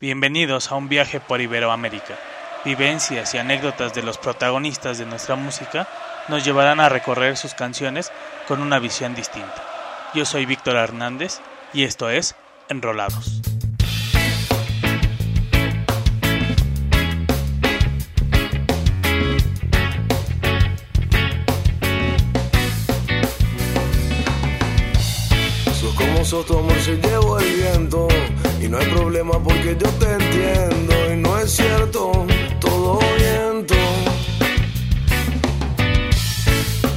Bienvenidos a un viaje por Iberoamérica. Vivencias y anécdotas de los protagonistas de nuestra música nos llevarán a recorrer sus canciones con una visión distinta. Yo soy Víctor Hernández y esto es Enrolados. Sos como sos, tu amor se el viento Y no hay problema porque yo te entiendo. Y no es cierto, todo viento.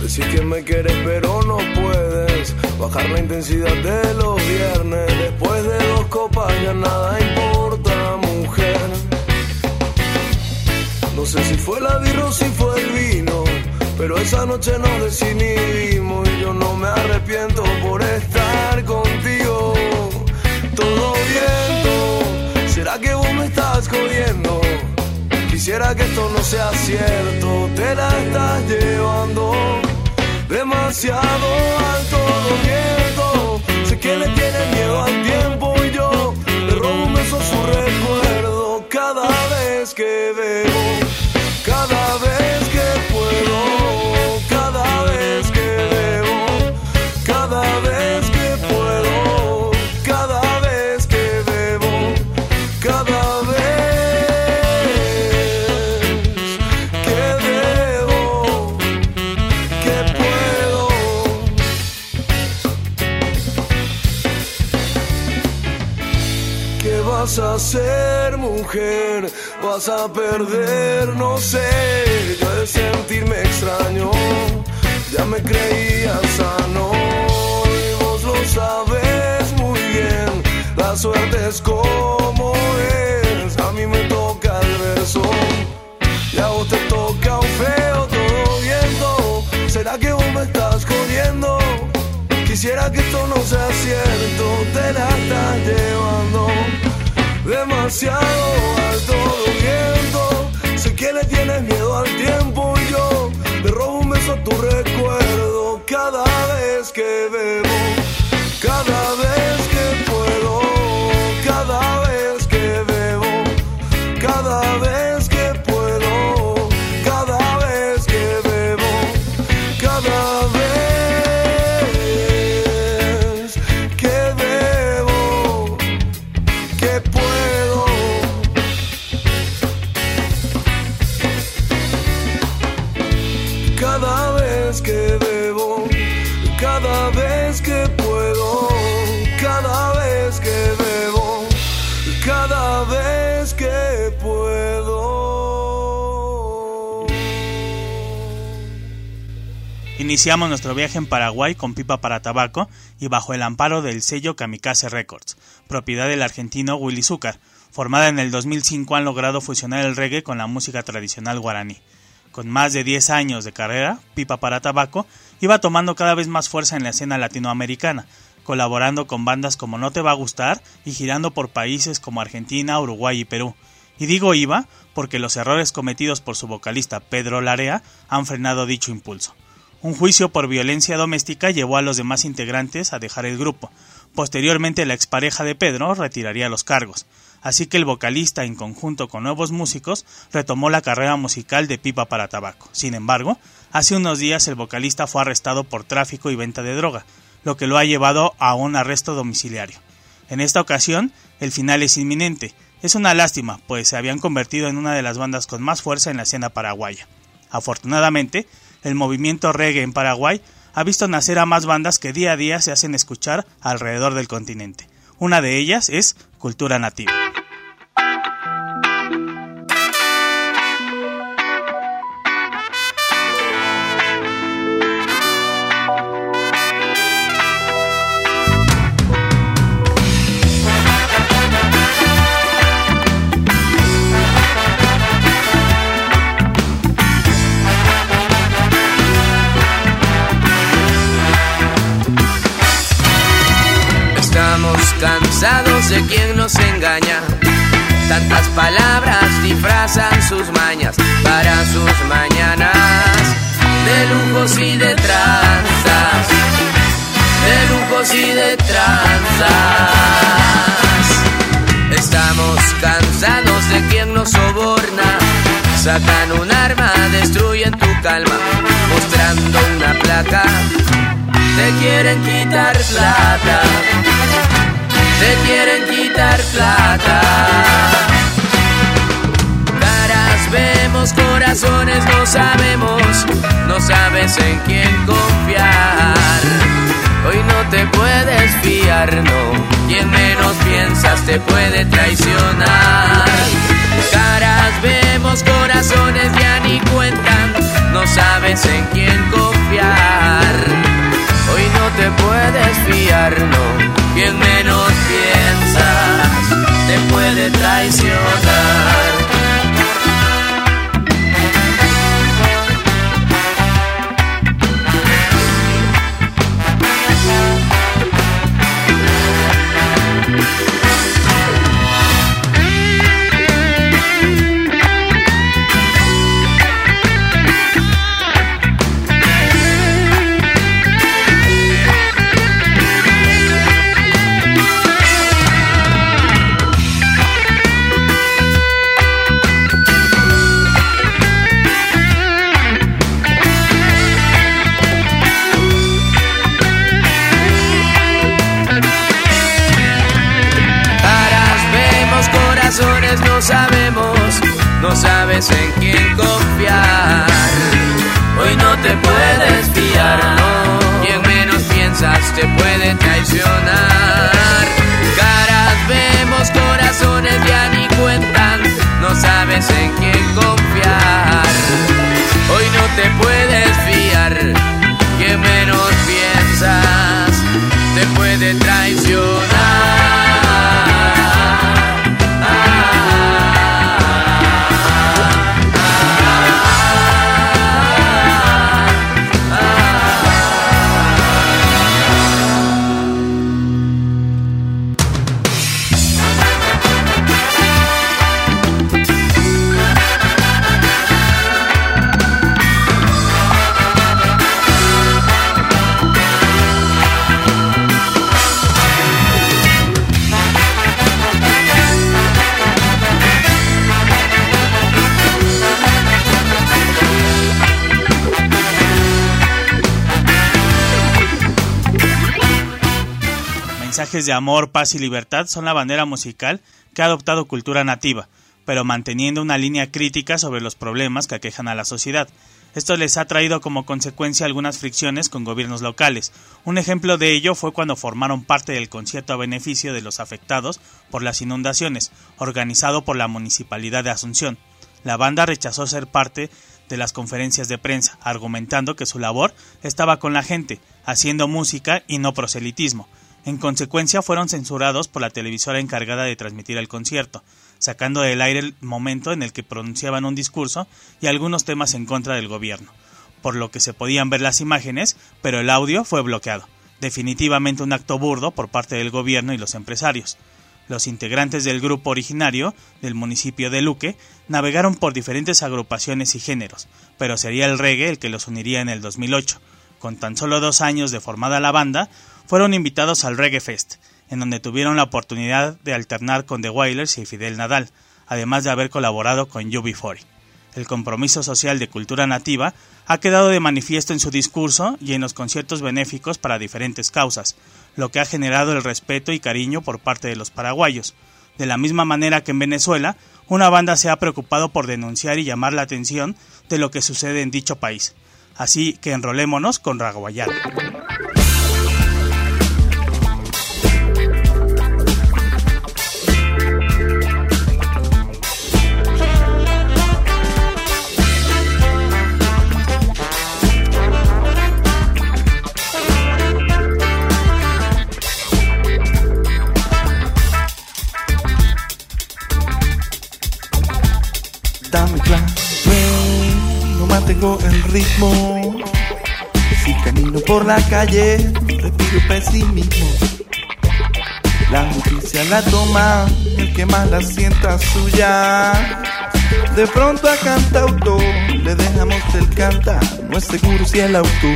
Decís que me quieres pero no puedes. Bajar la intensidad de los viernes. Después de dos copas ya nada importa, mujer. No sé si fue la birra o si fue el vino pero esa noche nos desinhibimos y yo no me arrepiento por estar contigo. Todo viento, ¿será que vos me estás jodiendo? Quisiera que esto no sea cierto, te la estás llevando demasiado Vas a perder, no sé. Yo de sentirme extraño, ya me creía sano. Y vos lo sabes muy bien. La suerte es como es. A mí me toca el verso. Y a vos te toca un feo todo viento. ¿Será que vos me estás jodiendo? Quisiera que esto no sea cierto, te la estás llevando demasiado alto viento. Sé que le tienes miedo al tiempo y yo le robo un beso a tu recuerdo cada vez que bebo, cada vez Iniciamos nuestro viaje en Paraguay con Pipa para Tabaco y bajo el amparo del sello Kamikaze Records, propiedad del argentino Willy Zúcar. Formada en el 2005 han logrado fusionar el reggae con la música tradicional guaraní. Con más de 10 años de carrera, Pipa para Tabaco iba tomando cada vez más fuerza en la escena latinoamericana, colaborando con bandas como No Te Va a Gustar y girando por países como Argentina, Uruguay y Perú. Y digo iba porque los errores cometidos por su vocalista Pedro Larea han frenado dicho impulso. Un juicio por violencia doméstica llevó a los demás integrantes a dejar el grupo. Posteriormente la expareja de Pedro retiraría los cargos, así que el vocalista en conjunto con nuevos músicos retomó la carrera musical de Pipa para Tabaco. Sin embargo, hace unos días el vocalista fue arrestado por tráfico y venta de droga, lo que lo ha llevado a un arresto domiciliario. En esta ocasión, el final es inminente. Es una lástima, pues se habían convertido en una de las bandas con más fuerza en la escena paraguaya. Afortunadamente, el movimiento reggae en Paraguay ha visto nacer a más bandas que día a día se hacen escuchar alrededor del continente. Una de ellas es Cultura Nativa. De quien nos engaña. Tantas palabras disfrazan sus mañas para sus mañanas. De lujos y de tranzas, de lujos y de tranzas. Estamos cansados de quien nos soborna, sacan un arma, destruyen tu calma, mostrando una placa. Te quieren quitar plata, te quieren quitar plata. Caras vemos, corazones no sabemos, no sabes en quién confiar. Hoy no te puedes fiar, no, quien menos piensas te puede traicionar. Caras vemos, corazones ya ni cuentan, no sabes en quién confiar Hoy no te puedes fiar, no. Quien menos piensas te puede traicionar. Mensajes de amor, paz y libertad son la bandera musical que ha adoptado cultura nativa, pero manteniendo una línea crítica sobre los problemas que aquejan a la sociedad. Esto les ha traído como consecuencia algunas fricciones con gobiernos locales. Un ejemplo de ello fue cuando formaron parte del concierto a beneficio de los afectados por las inundaciones, organizado por la Municipalidad de Asunción. La banda rechazó ser parte de las conferencias de prensa, argumentando que su labor estaba con la gente, haciendo música y no proselitismo. En consecuencia, fueron censurados por la televisora encargada de transmitir el concierto, sacando del aire el momento en el que pronunciaban un discurso y algunos temas en contra del gobierno, por lo que se podían ver las imágenes, pero el audio fue bloqueado. Definitivamente un acto burdo por parte del gobierno y los empresarios. Los integrantes del grupo originario del municipio de Luque navegaron por diferentes agrupaciones y géneros, pero sería el reggae el que los uniría en el 2008. Con tan solo dos años de formada la banda, fueron invitados al Reggae Fest, en donde tuvieron la oportunidad de alternar con The Wailers y Fidel Nadal, además de haber colaborado con UB40. El compromiso social de cultura nativa ha quedado de manifiesto en su discurso y en los conciertos benéficos para diferentes causas, lo que ha generado el respeto y cariño por parte de los paraguayos. De la misma manera que en Venezuela, una banda se ha preocupado por denunciar y llamar la atención de lo que sucede en dicho país. Así que enrolémonos con Raguayana. Calle, respiro pesimismo. La justicia la toma el que más la sienta suya. De pronto a cantautor le dejamos el canta, no es seguro si el auto.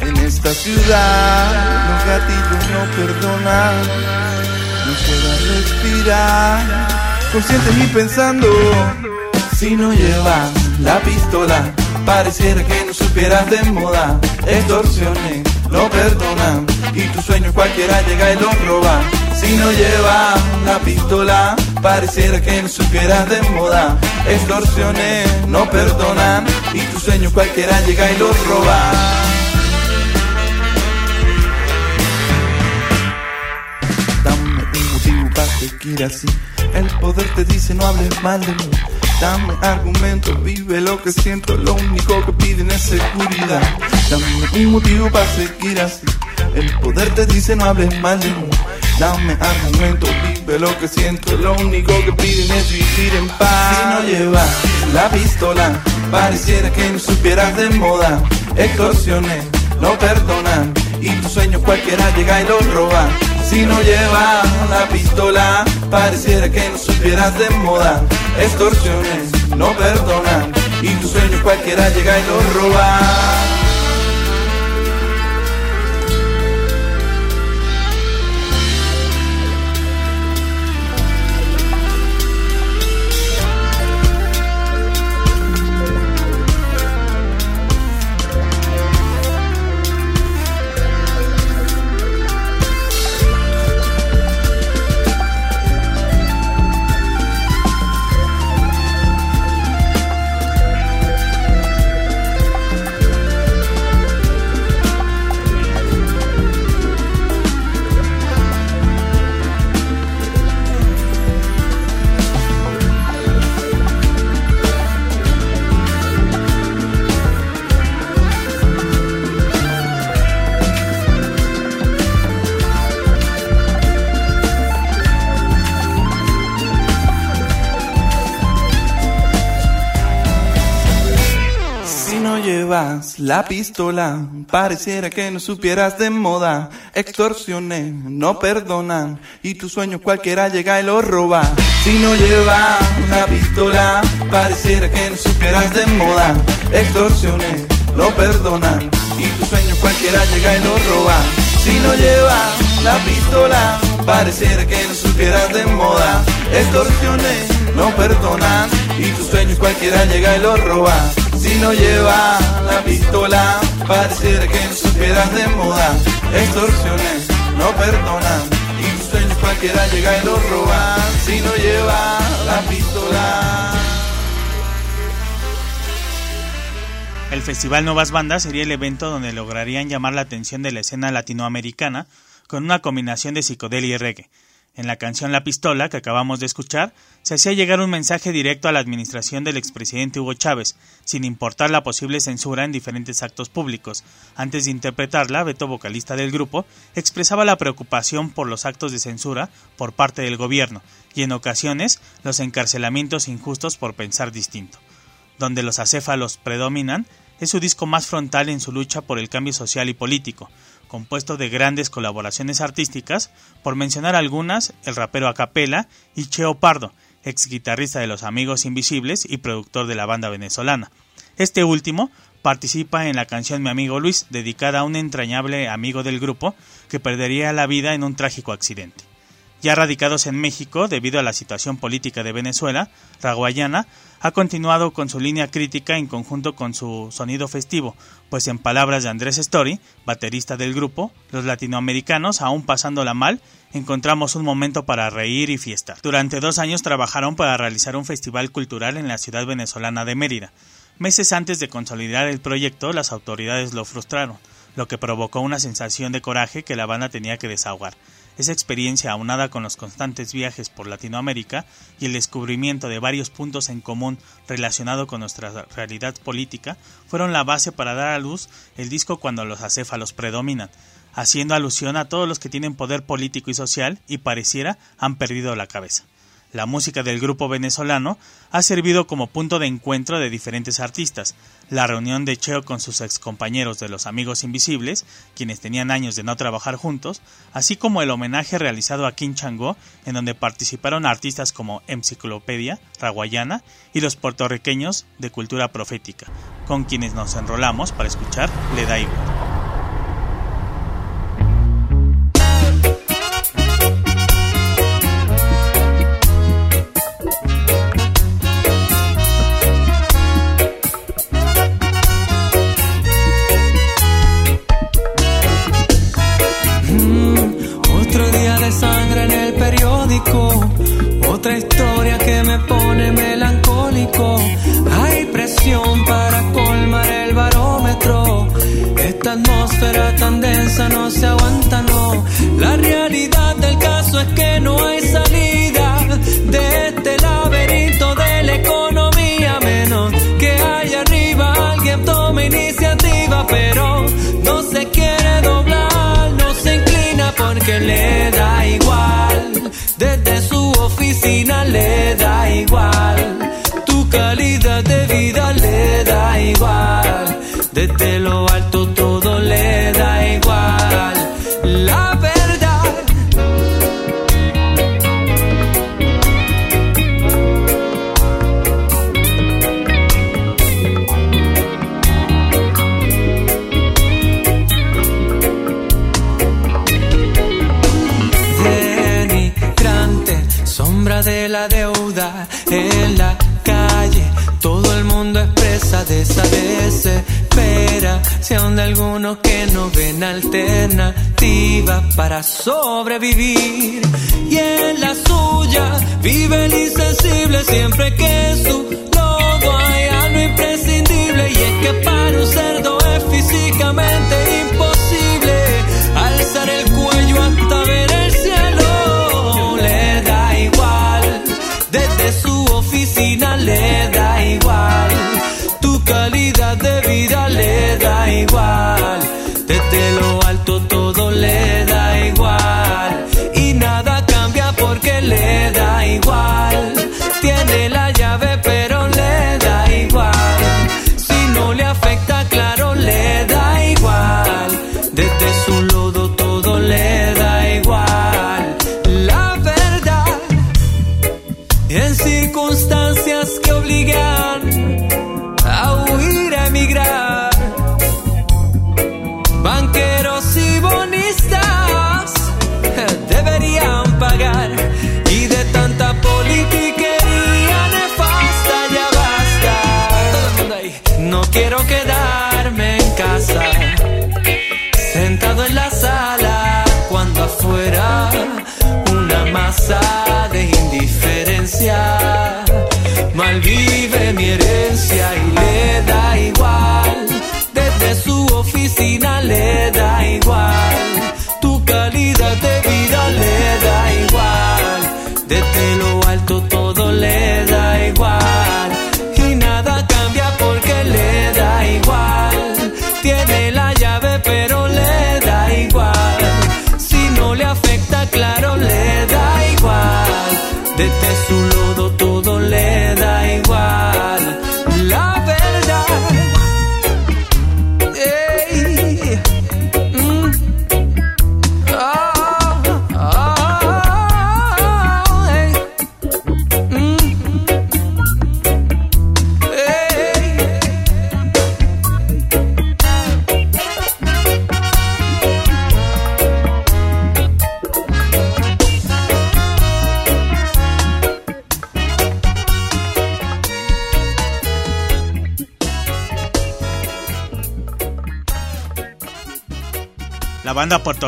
En esta ciudad los gatillos no perdonan, no puedo respirar, conscientes y pensando. Si no llevas la pistola, pareciera que no supieras de moda. Extorsiones no perdonan y tus sueños cualquiera llega y los roba. Si no llevas la pistola, pareciera que no supieras de moda. Extorsiones no perdonan y tus sueños cualquiera llega y los roba. Dame un motivo para seguir así. El poder te dice no hables mal de mí. Dame argumentos, vive lo que siento, lo único que piden es seguridad. Dame un motivo para seguir así. El poder te dice no hables mal de mí. Dame argumentos, vive lo que siento, lo único que piden es vivir en paz. Si no llevas la pistola, pareciera que no supieras de moda. Extorsiones no perdonan y tus sueños cualquiera llega y los roba. Si no lleva la pistola, pareciera que no supieras de moda. Extorsiones no perdonan y tus sueños cualquiera llega y los roba. La pistola, pareciera que no supieras de moda. Extorsiones no perdonan y tu sueño cualquiera llega y lo roba. Si no llevas la pistola, pareciera que no supieras de moda. Extorsiones no perdonan y tu sueño cualquiera llega y lo roba. Si no llevas la pistola, pareciera que no supieras de moda. Extorsiones no perdonan y tus sueños cualquiera llega y lo roba. Si no lleva la pistola, pareciera que no supieras de moda. Extorsiones no perdonan y tus sueños cualquiera llega y lo roba. Si no lleva la pistola. El Festival Nuevas Bandas sería el evento donde lograrían llamar la atención de la escena latinoamericana con una combinación de psicodelia y reggae. En la canción La Pistola, que acabamos de escuchar, se hacía llegar un mensaje directo a la administración del expresidente Hugo Chávez, sin importar la posible censura en diferentes actos públicos. Antes de interpretarla, Beto, vocalista del grupo, expresaba la preocupación por los actos de censura por parte del gobierno y en ocasiones los encarcelamientos injustos por pensar distinto. Donde los acéfalos predominan, es su disco más frontal en su lucha por el cambio social y político, compuesto de grandes colaboraciones artísticas, por mencionar algunas, el rapero Acapela y Cheo Pardo, ex guitarrista de Los Amigos Invisibles y productor de la banda venezolana. Este último participa en la canción Mi amigo Luis, dedicada a un entrañable amigo del grupo que perdería la vida en un trágico accidente. Ya radicados en México, debido a la situación política de Venezuela, Raguayana ha continuado con su línea crítica en conjunto con su sonido festivo, pues en palabras de Andrés Story, baterista del grupo, los latinoamericanos, aún pasándola mal, encontramos un momento para reír y fiestar. Durante dos años trabajaron para realizar un festival cultural en la ciudad venezolana de Mérida. Meses antes de consolidar el proyecto, las autoridades lo frustraron, lo que provocó una sensación de coraje que la banda tenía que desahogar. Esa experiencia, aunada con los constantes viajes por Latinoamérica y el descubrimiento de varios puntos en común relacionado con nuestra realidad política, fueron la base para dar a luz el disco cuando los acéfalos predominan, haciendo alusión a todos los que tienen poder político y social y pareciera han perdido la cabeza. La música del grupo venezolano ha servido como punto de encuentro de diferentes artistas. La reunión de Cheo con sus excompañeros de los Amigos Invisibles, quienes tenían años de no trabajar juntos, así como el homenaje realizado a Kim Changó, en donde participaron artistas como Enciclopedia, Raguayana y los puertorriqueños de cultura profética, con quienes nos enrolamos para escuchar Le da igual. Da igual De algunos que no ven alternativa para sobrevivir. Y en la suya vive el insensible siempre que su logo hay algo imprescindible. Y es que para un cerdo es físicamente malvive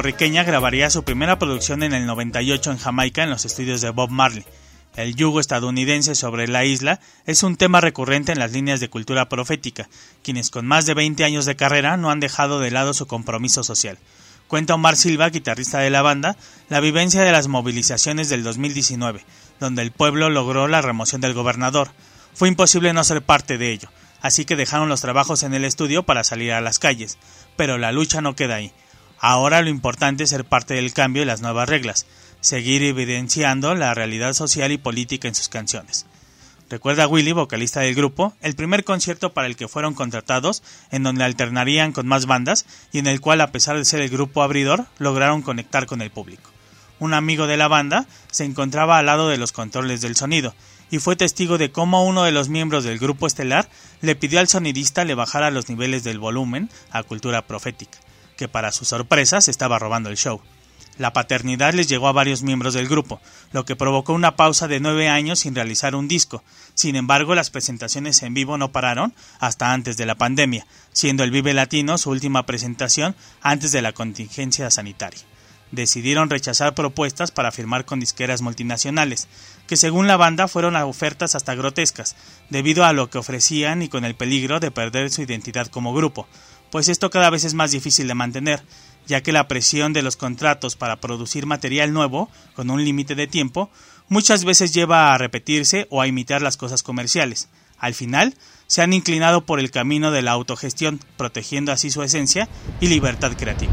puertorriqueña grabaría su primera producción en el 98 en Jamaica en los estudios de Bob Marley. El yugo estadounidense sobre la isla es un tema recurrente en las líneas de cultura profética, quienes con más de 20 años de carrera no han dejado de lado su compromiso social. Cuenta Omar Silva, guitarrista de la banda, la vivencia de las movilizaciones del 2019, donde el pueblo logró la remoción del gobernador. Fue imposible no ser parte de ello, así que dejaron los trabajos en el estudio para salir a las calles. Pero la lucha no queda ahí. Ahora lo importante es ser parte del cambio y las nuevas reglas. seguir evidenciando la realidad social y política en sus canciones. Recuerda Willy, vocalista del grupo, el primer concierto para el que fueron contratados, en donde alternarían con más bandas y en el cual, a pesar de ser el grupo abridor, lograron conectar con el público. Un amigo de la banda se encontraba al lado de los controles del sonido y fue testigo de cómo uno de los miembros del grupo estelar le pidió al sonidista le bajara los niveles del volumen a cultura profética, que para su sorpresa se estaba robando el show. La paternidad les llegó a varios miembros del grupo, lo que provocó una pausa de nueve años sin realizar un disco. Sin embargo, las presentaciones en vivo no pararon hasta antes de la pandemia, siendo el Vive Latino su última presentación antes de la contingencia sanitaria. Decidieron rechazar propuestas para firmar con disqueras multinacionales, que según la banda fueron ofertas hasta grotescas, debido a lo que ofrecían y con el peligro de perder su identidad como grupo, pues esto cada vez es más difícil de mantener, ya que la presión de los contratos para producir material nuevo, con un límite de tiempo, muchas veces lleva a repetirse o a imitar las cosas comerciales. Al final, se han inclinado por el camino de la autogestión, protegiendo así su esencia y libertad creativa.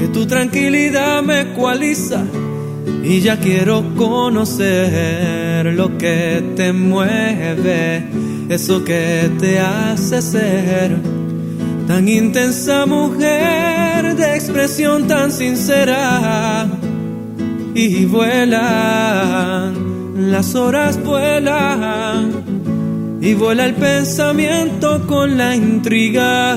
que tu tranquilidad me ecualiza y ya quiero conocer lo que te mueve, eso que te hace ser tan intensa mujer de expresión tan sincera. Y vuelan, las horas vuelan y vuela el pensamiento con la intriga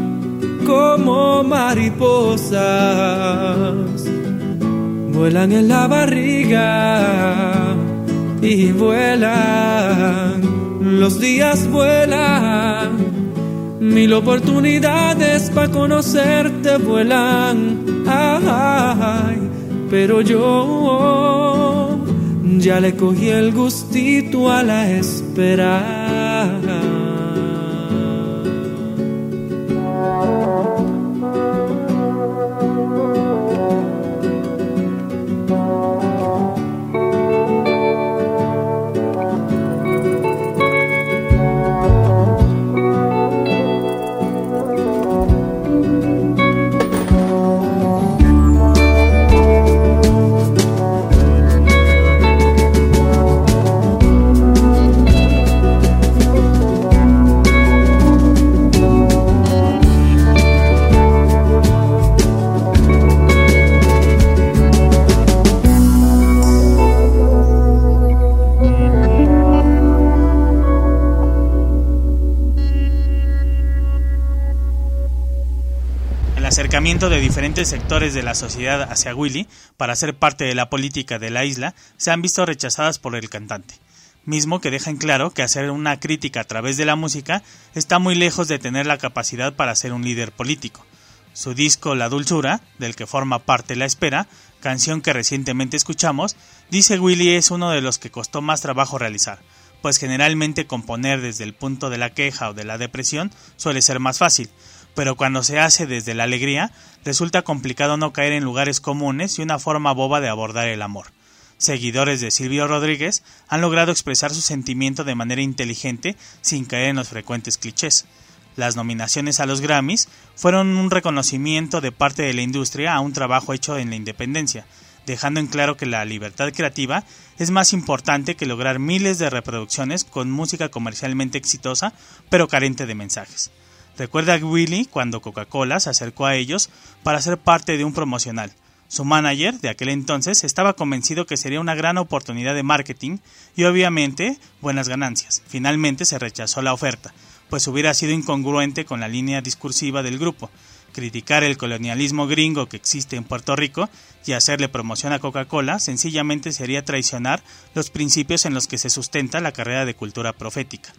como mariposas, vuelan en la barriga y vuelan, los días vuelan, mil oportunidades para conocerte vuelan, pero yo ya le cogí el gustito a la espera. De diferentes sectores de la sociedad hacia Willy para ser parte de la política de la isla se han visto rechazadas por el cantante, mismo que deja en claro que hacer una crítica a través de la música está muy lejos de tener la capacidad para ser un líder político. Su disco La Dulzura, del que forma parte La Espera, canción que recientemente escuchamos, dice Willy es uno de los que costó más trabajo realizar, pues generalmente componer desde el punto de la queja o de la depresión suele ser más fácil, pero cuando se hace desde la alegría, resulta complicado no caer en lugares comunes y una forma boba de abordar el amor. Seguidores de Silvio Rodríguez han logrado expresar su sentimiento de manera inteligente sin caer en los frecuentes clichés. Las nominaciones a los Grammys fueron un reconocimiento de parte de la industria a un trabajo hecho en la independencia, dejando en claro que la libertad creativa es más importante que lograr miles de reproducciones con música comercialmente exitosa pero carente de mensajes. Recuerda a Willy cuando Coca-Cola se acercó a ellos para ser parte de un promocional. Su manager de aquel entonces estaba convencido que sería una gran oportunidad de marketing y obviamente buenas ganancias. Finalmente se rechazó la oferta, pues hubiera sido incongruente con la línea discursiva del grupo. Criticar el colonialismo gringo que existe en Puerto Rico y hacerle promoción a Coca-Cola sencillamente sería traicionar los principios en los que se sustenta la carrera de cultura profética.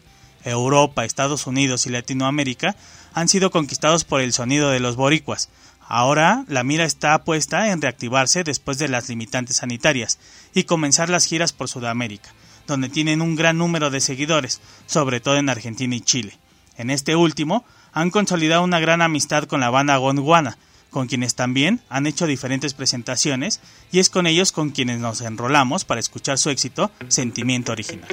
Europa, Estados Unidos y Latinoamérica han sido conquistados por el sonido de los boricuas. Ahora la mira está puesta en reactivarse después de las limitantes sanitarias y comenzar las giras por Sudamérica, donde tienen un gran número de seguidores, sobre todo en Argentina y Chile. En este último, han consolidado una gran amistad con la banda Gondwana, con quienes también han hecho diferentes presentaciones y es con ellos con quienes nos enrolamos para escuchar su éxito Sentimiento Original.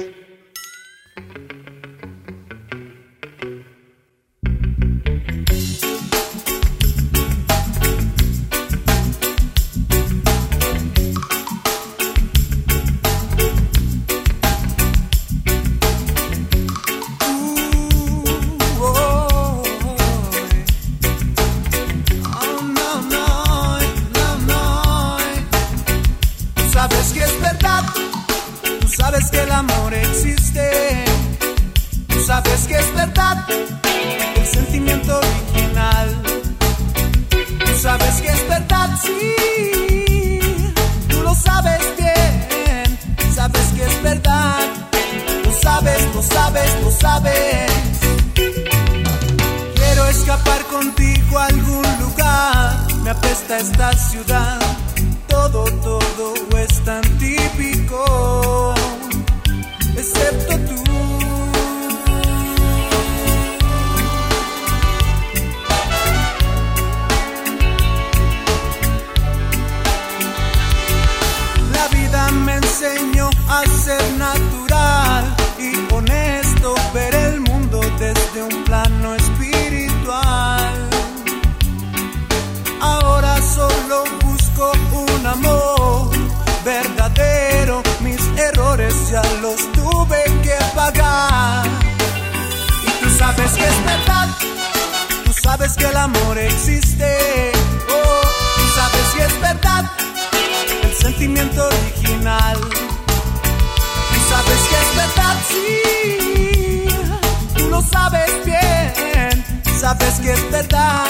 sabes que es verdad,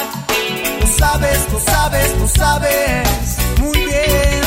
lo sabes, lo sabes, lo sabes muy bien.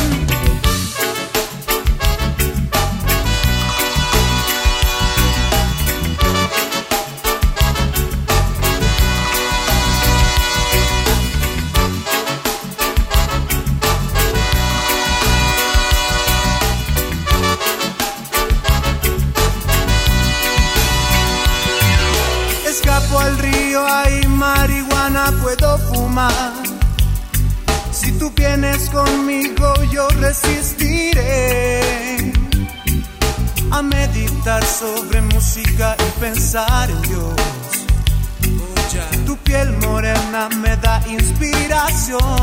inspiración.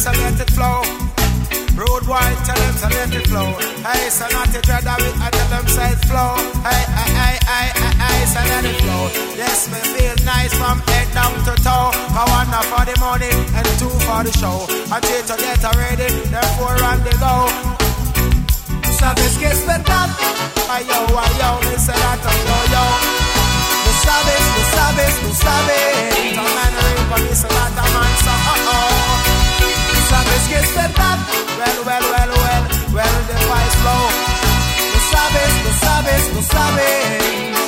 To let it flow. Road wide, tell them to let it flow. Hey, so not to dread of it, I tell them it flow. Hey, hey, hey, hey, hey, hey, so let it flow. Yes, me feel nice from head down to toe. I want for the money and two for the show. I three to get ready, therefore run the go. Sabes que es verdad. Ay, yo, ay, yo, me say that, yo, yo. Lo sabes, lo sabes, lo sabes. Don't man, ring for me, so that a man, so, oh, oh. Sabes que es verdad. Well, well, well, well, well, the fight flow. Lo sabes, lo sabes, lo sabes.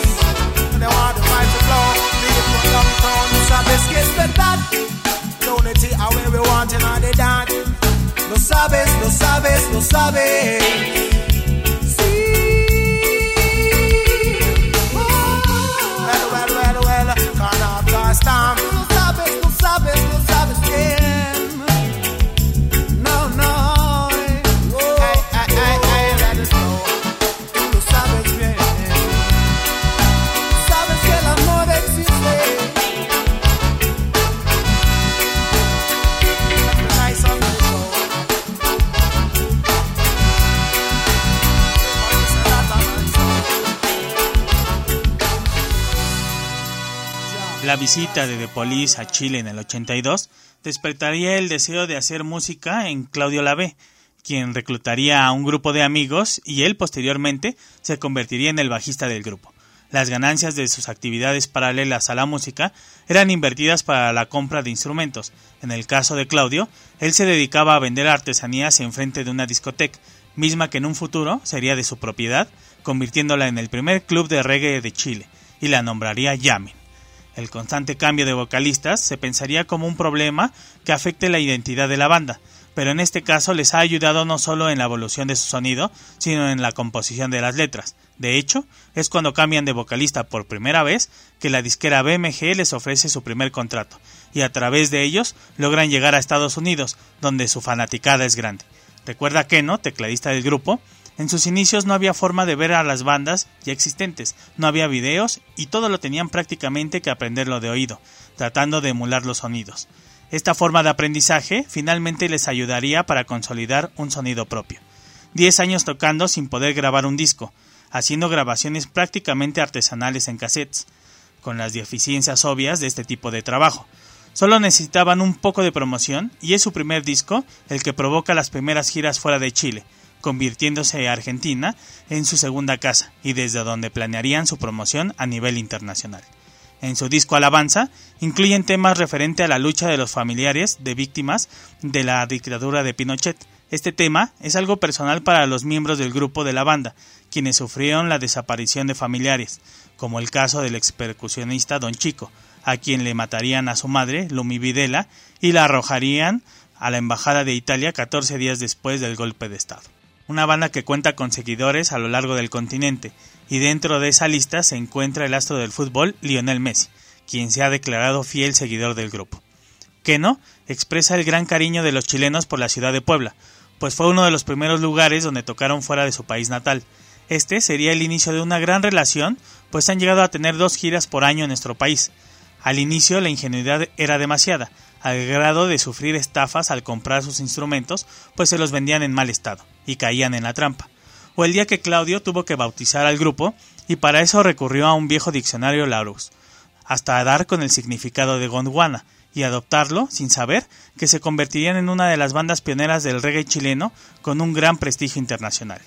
They want the fight to flow. People downtown, lo sabes que es verdad. Unity, how we want in all the dance. Lo sabes, lo sabes, lo sabes. La visita de The Police a Chile en el 82 despertaría el deseo de hacer música en Claudio Lavé, quien reclutaría a un grupo de amigos y él posteriormente se convertiría en el bajista del grupo. Las ganancias de sus actividades paralelas a la música eran invertidas para la compra de instrumentos. En el caso de Claudio, él se dedicaba a vender artesanías en frente de una discoteca, misma que en un futuro sería de su propiedad, convirtiéndola en el primer club de reggae de Chile, y la nombraría Yamin. El constante cambio de vocalistas se pensaría como un problema que afecte la identidad de la banda, pero en este caso les ha ayudado no solo en la evolución de su sonido, sino en la composición de las letras. De hecho, es cuando cambian de vocalista por primera vez que la disquera BMG les ofrece su primer contrato, y a través de ellos logran llegar a Estados Unidos, donde su fanaticada es grande. Recuerda Keno, tecladista del grupo, en sus inicios no había forma de ver a las bandas ya existentes, no había videos y todo lo tenían prácticamente que aprenderlo de oído, tratando de emular los sonidos. Esta forma de aprendizaje finalmente les ayudaría para consolidar un sonido propio. Diez años tocando sin poder grabar un disco, haciendo grabaciones prácticamente artesanales en cassettes, con las deficiencias obvias de este tipo de trabajo. Solo necesitaban un poco de promoción y es su primer disco el que provoca las primeras giras fuera de Chile, convirtiéndose Argentina en su segunda casa y desde donde planearían su promoción a nivel internacional. En su disco Alabanza incluyen temas referente a la lucha de los familiares de víctimas de la dictadura de Pinochet. Este tema es algo personal para los miembros del grupo de la banda, quienes sufrieron la desaparición de familiares, como el caso del expercusionista Don Chico, a quien le matarían a su madre, Lumi Videla, y la arrojarían a la Embajada de Italia 14 días después del golpe de Estado una banda que cuenta con seguidores a lo largo del continente, y dentro de esa lista se encuentra el astro del fútbol Lionel Messi, quien se ha declarado fiel seguidor del grupo. Keno expresa el gran cariño de los chilenos por la ciudad de Puebla, pues fue uno de los primeros lugares donde tocaron fuera de su país natal. Este sería el inicio de una gran relación, pues han llegado a tener dos giras por año en nuestro país. Al inicio la ingenuidad era demasiada, al grado de sufrir estafas al comprar sus instrumentos, pues se los vendían en mal estado y caían en la trampa. O el día que Claudio tuvo que bautizar al grupo y para eso recurrió a un viejo diccionario Laurus, hasta dar con el significado de Gondwana y adoptarlo sin saber que se convertirían en una de las bandas pioneras del reggae chileno con un gran prestigio internacional.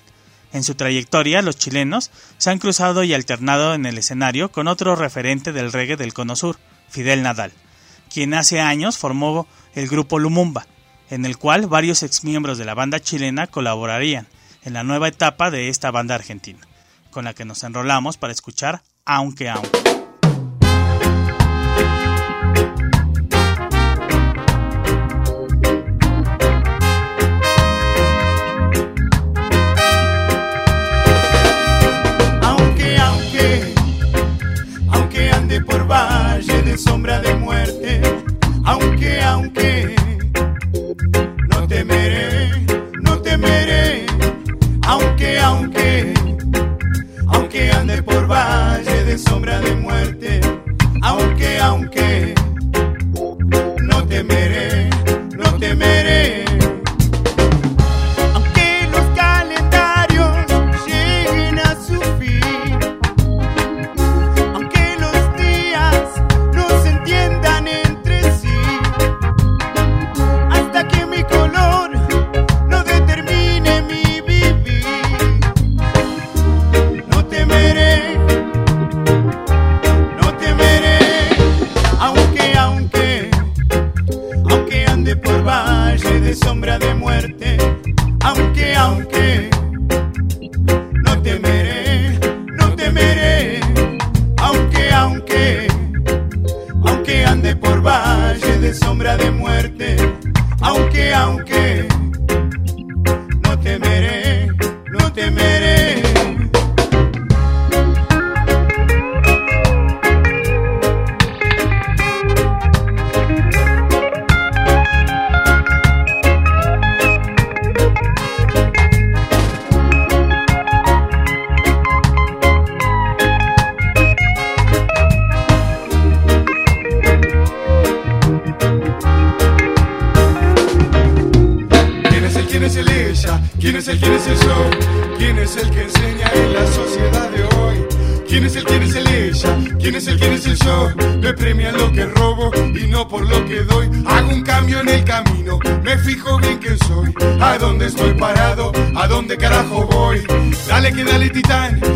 En su trayectoria, los chilenos se han cruzado y alternado en el escenario con otro referente del reggae del Cono Sur, Fidel Nadal, quien hace años formó el grupo Lumumba, en el cual varios exmiembros de la banda chilena colaborarían en la nueva etapa de esta banda argentina, con la que nos enrolamos para escuchar Aunque Aunque. Por valle de sombra de muerte, aunque, aunque,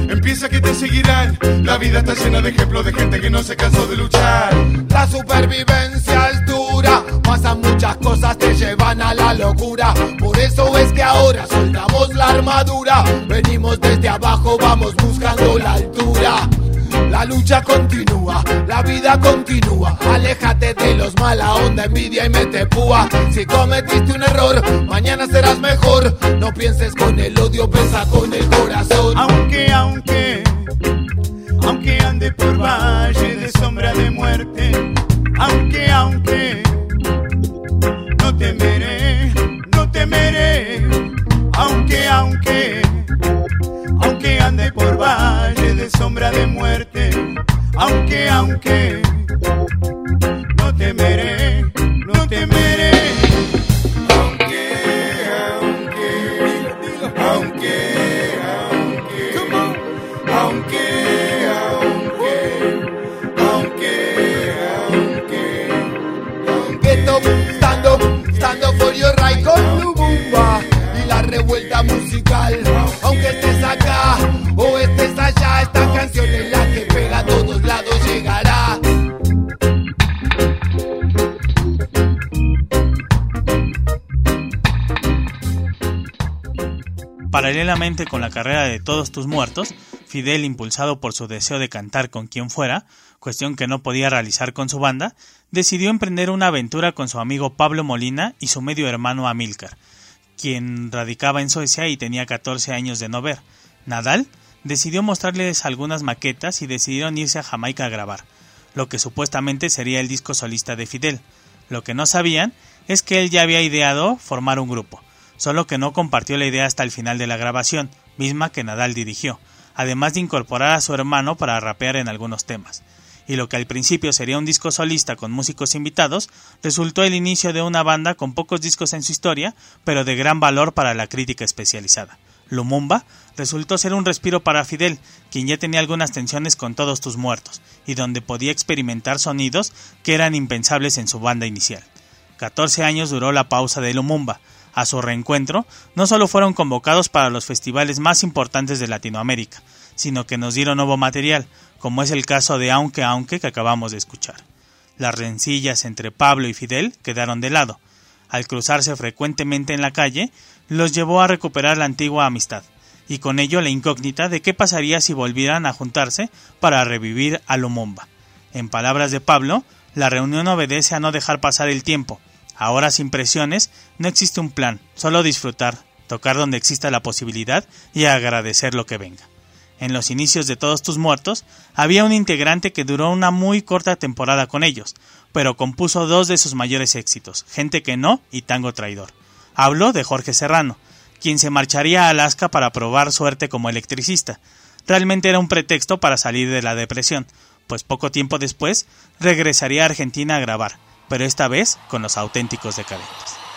empieza que te seguirán. La vida está llena de ejemplos de gente que no se cansó de luchar. La supervivencia es dura, pasan muchas cosas, te llevan a la locura. Por eso es que ahora soltamos la armadura. Venimos desde abajo, vamos buscando la altura. La lucha continúa, la vida continúa. Aléjate de los mala onda, envidia y mete púa. Si cometiste un error, mañana serás mejor. No pienses con el odio, piensa con el corazón. Aunque, aunque, aunque ande por valle de sombra de muerte, aunque, aunque, no temeré, no temeré, aunque, aunque, aunque ande por valle sombra de muerte, aunque, aunque, no temeré, no temeré. Paralelamente con la carrera de Todos tus muertos, Fidel, impulsado por su deseo de cantar con quien fuera, cuestión que no podía realizar con su banda, decidió emprender una aventura con su amigo Pablo Molina y su medio hermano Amílcar, quien radicaba en Suecia y tenía 14 años de no ver. Nadal decidió mostrarles algunas maquetas y decidieron irse a Jamaica a grabar, lo que supuestamente sería el disco solista de Fidel. Lo que no sabían es que él ya había ideado formar un grupo, solo que no compartió la idea hasta el final de la grabación, misma que Nadal dirigió, además de incorporar a su hermano para rapear en algunos temas. Y lo que al principio sería un disco solista con músicos invitados, resultó el inicio de una banda con pocos discos en su historia, pero de gran valor para la crítica especializada. Lumumba resultó ser un respiro para Fidel, quien ya tenía algunas tensiones con todos tus muertos, y donde podía experimentar sonidos que eran impensables en su banda inicial. 14 años duró la pausa de Lumumba. A su reencuentro, no solo fueron convocados para los festivales más importantes de Latinoamérica, sino que nos dieron nuevo material, como es el caso de Aunque Aunque que acabamos de escuchar. Las rencillas entre Pablo y Fidel quedaron de lado. Al cruzarse frecuentemente en la calle, los llevó a recuperar la antigua amistad, y con ello la incógnita de qué pasaría si volvieran a juntarse para revivir a Lumumba. En palabras de Pablo, la reunión obedece a no dejar pasar el tiempo. Ahora sin presiones, no existe un plan, solo disfrutar, tocar donde exista la posibilidad y agradecer lo que venga. En los inicios de Todos tus muertos, había un integrante que duró una muy corta temporada con ellos, pero compuso dos de sus mayores éxitos, Gente que no y Tango Traidor. Hablo de Jorge Serrano, quien se marcharía a Alaska para probar suerte como electricista. Realmente era un pretexto para salir de la depresión, pues poco tiempo después regresaría a Argentina a grabar, pero esta vez con los auténticos decadentes.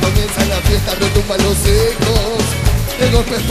Comienza la fiesta, retumba los ecos, el golpe es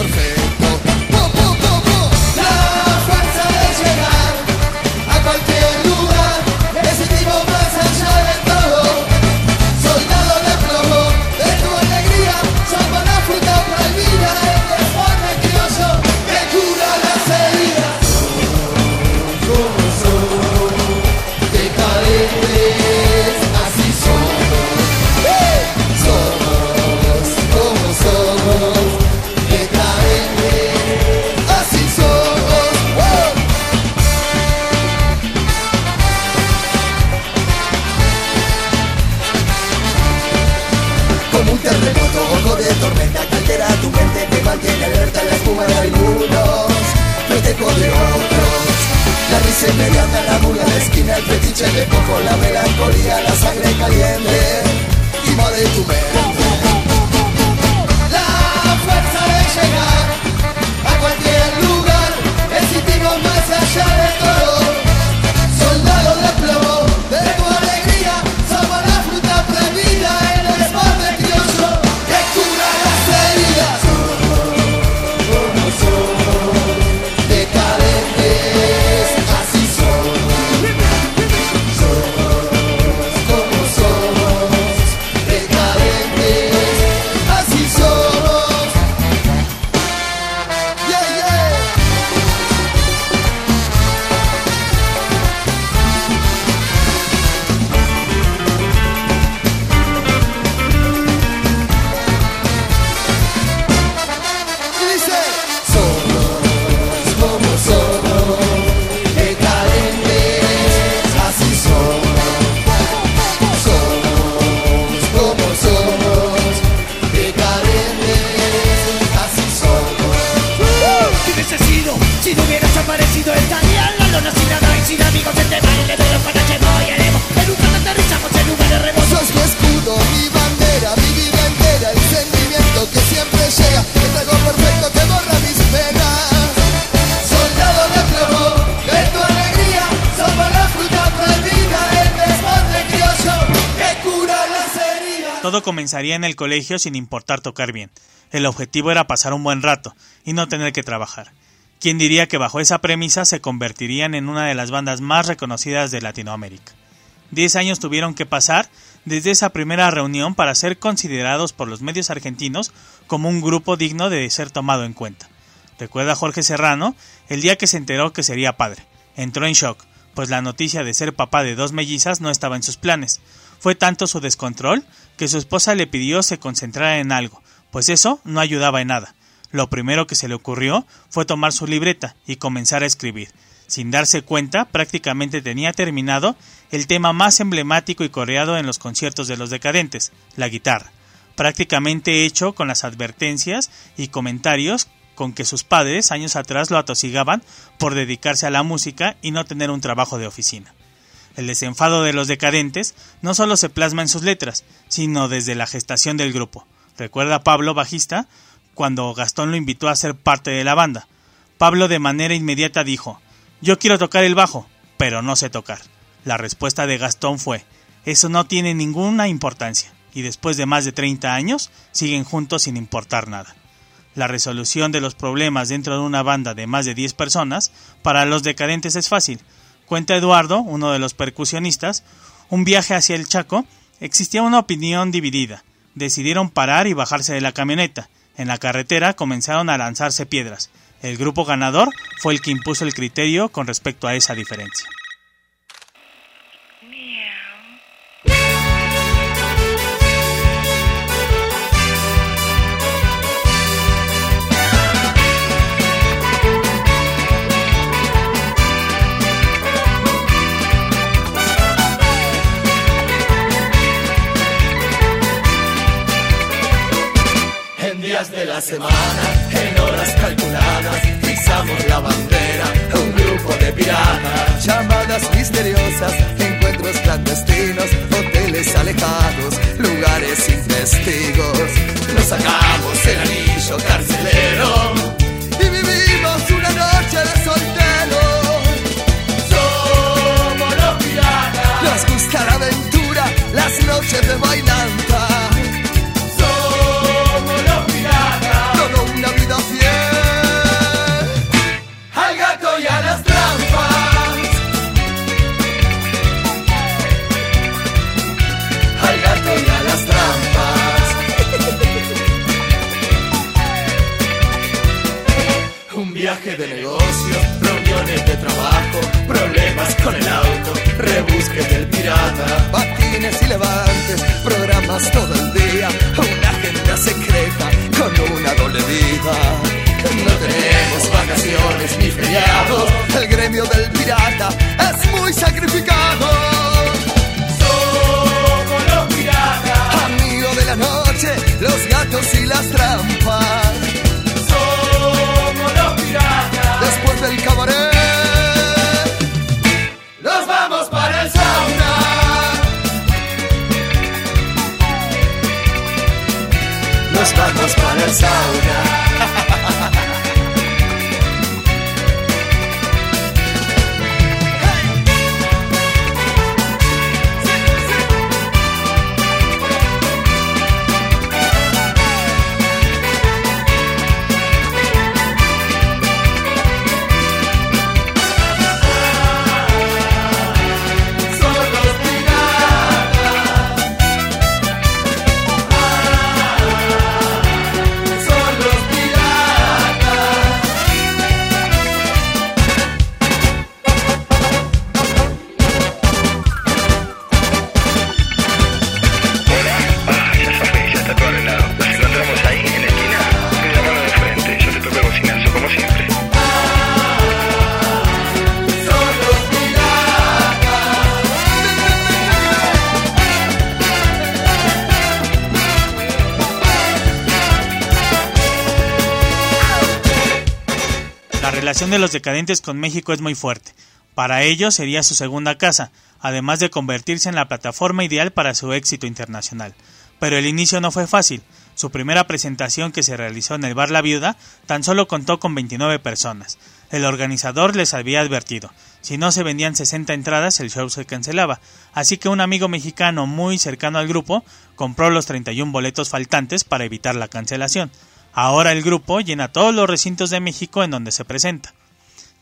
En el colegio sin importar tocar bien. El objetivo era pasar un buen rato y no tener que trabajar. ¿Quién diría que bajo esa premisa se convertirían en una de las bandas más reconocidas de Latinoamérica? Diez años tuvieron que pasar desde esa primera reunión para ser considerados por los medios argentinos como un grupo digno de ser tomado en cuenta. Recuerda Jorge Serrano el día que se enteró que sería padre. Entró en shock, pues la noticia de ser papá de dos mellizas no estaba en sus planes. Fue tanto su descontrol que su esposa le pidió se concentrara en algo, pues eso no ayudaba en nada. Lo primero que se le ocurrió fue tomar su libreta y comenzar a escribir. Sin darse cuenta, prácticamente tenía terminado el tema más emblemático y coreado en los conciertos de los decadentes, la guitarra, prácticamente hecho con las advertencias y comentarios con que sus padres años atrás lo atosigaban por dedicarse a la música y no tener un trabajo de oficina. El desenfado de los decadentes no solo se plasma en sus letras, sino desde la gestación del grupo. Recuerda Pablo, bajista, cuando Gastón lo invitó a ser parte de la banda. Pablo de manera inmediata dijo, yo quiero tocar el bajo, pero no sé tocar. La respuesta de Gastón fue, eso no tiene ninguna importancia, y después de más de 30 años siguen juntos sin importar nada. La resolución de los problemas dentro de una banda de más de 10 personas para los decadentes es fácil. Cuenta Eduardo, uno de los percusionistas, un viaje hacia el Chaco, existía una opinión dividida. Decidieron parar y bajarse de la camioneta. En la carretera comenzaron a lanzarse piedras. El grupo ganador fue el que impuso el criterio con respecto a esa diferencia. Semana, en horas calculadas, pisamos la bandera, un grupo de piratas. Llamadas misteriosas, encuentros clandestinos, hoteles alejados, lugares sin testigos. Nos sacamos el anillo carcelero Decadentes con México es muy fuerte. Para ellos sería su segunda casa, además de convertirse en la plataforma ideal para su éxito internacional. Pero el inicio no fue fácil. Su primera presentación que se realizó en el bar La Viuda tan solo contó con 29 personas. El organizador les había advertido, si no se vendían 60 entradas el show se cancelaba, así que un amigo mexicano muy cercano al grupo compró los 31 boletos faltantes para evitar la cancelación. Ahora el grupo llena todos los recintos de México en donde se presenta.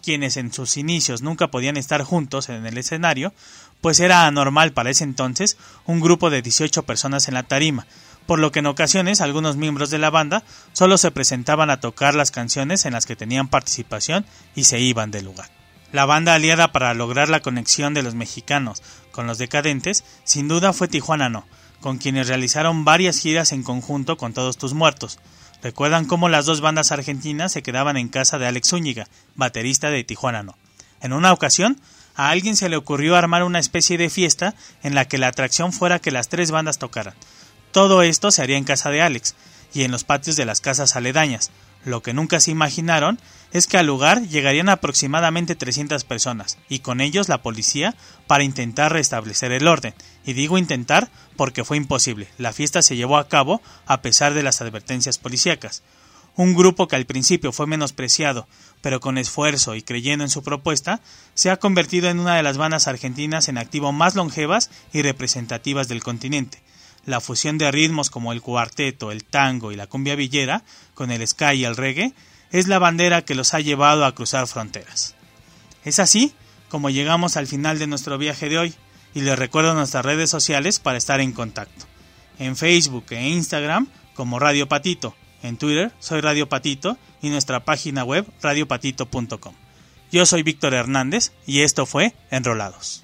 Quienes en sus inicios nunca podían estar juntos en el escenario, pues era anormal para ese entonces un grupo de 18 personas en la tarima, por lo que en ocasiones algunos miembros de la banda solo se presentaban a tocar las canciones en las que tenían participación y se iban del lugar. La banda aliada para lograr la conexión de los mexicanos con los decadentes sin duda fue Tijuana No, con quienes realizaron varias giras en conjunto con Todos Tus Muertos. Recuerdan cómo las dos bandas argentinas se quedaban en casa de Alex Zúñiga, baterista de Tijuana No. En una ocasión, a alguien se le ocurrió armar una especie de fiesta en la que la atracción fuera que las tres bandas tocaran. Todo esto se haría en casa de Alex y en los patios de las casas aledañas. Lo que nunca se imaginaron es que al lugar llegarían aproximadamente 300 personas, y con ellos la policía, para intentar restablecer el orden. Y digo intentar porque fue imposible. La fiesta se llevó a cabo a pesar de las advertencias policíacas. Un grupo que al principio fue menospreciado, pero con esfuerzo y creyendo en su propuesta, se ha convertido en una de las bandas argentinas en activo más longevas y representativas del continente. La fusión de ritmos como el cuarteto, el tango y la cumbia villera, con el ska y el reggae, es la bandera que los ha llevado a cruzar fronteras. Es así como llegamos al final de nuestro viaje de hoy y les recuerdo nuestras redes sociales para estar en contacto. En Facebook e Instagram como Radio Patito, en Twitter soy Radio Patito y nuestra página web radiopatito.com. Yo soy Víctor Hernández y esto fue Enrolados.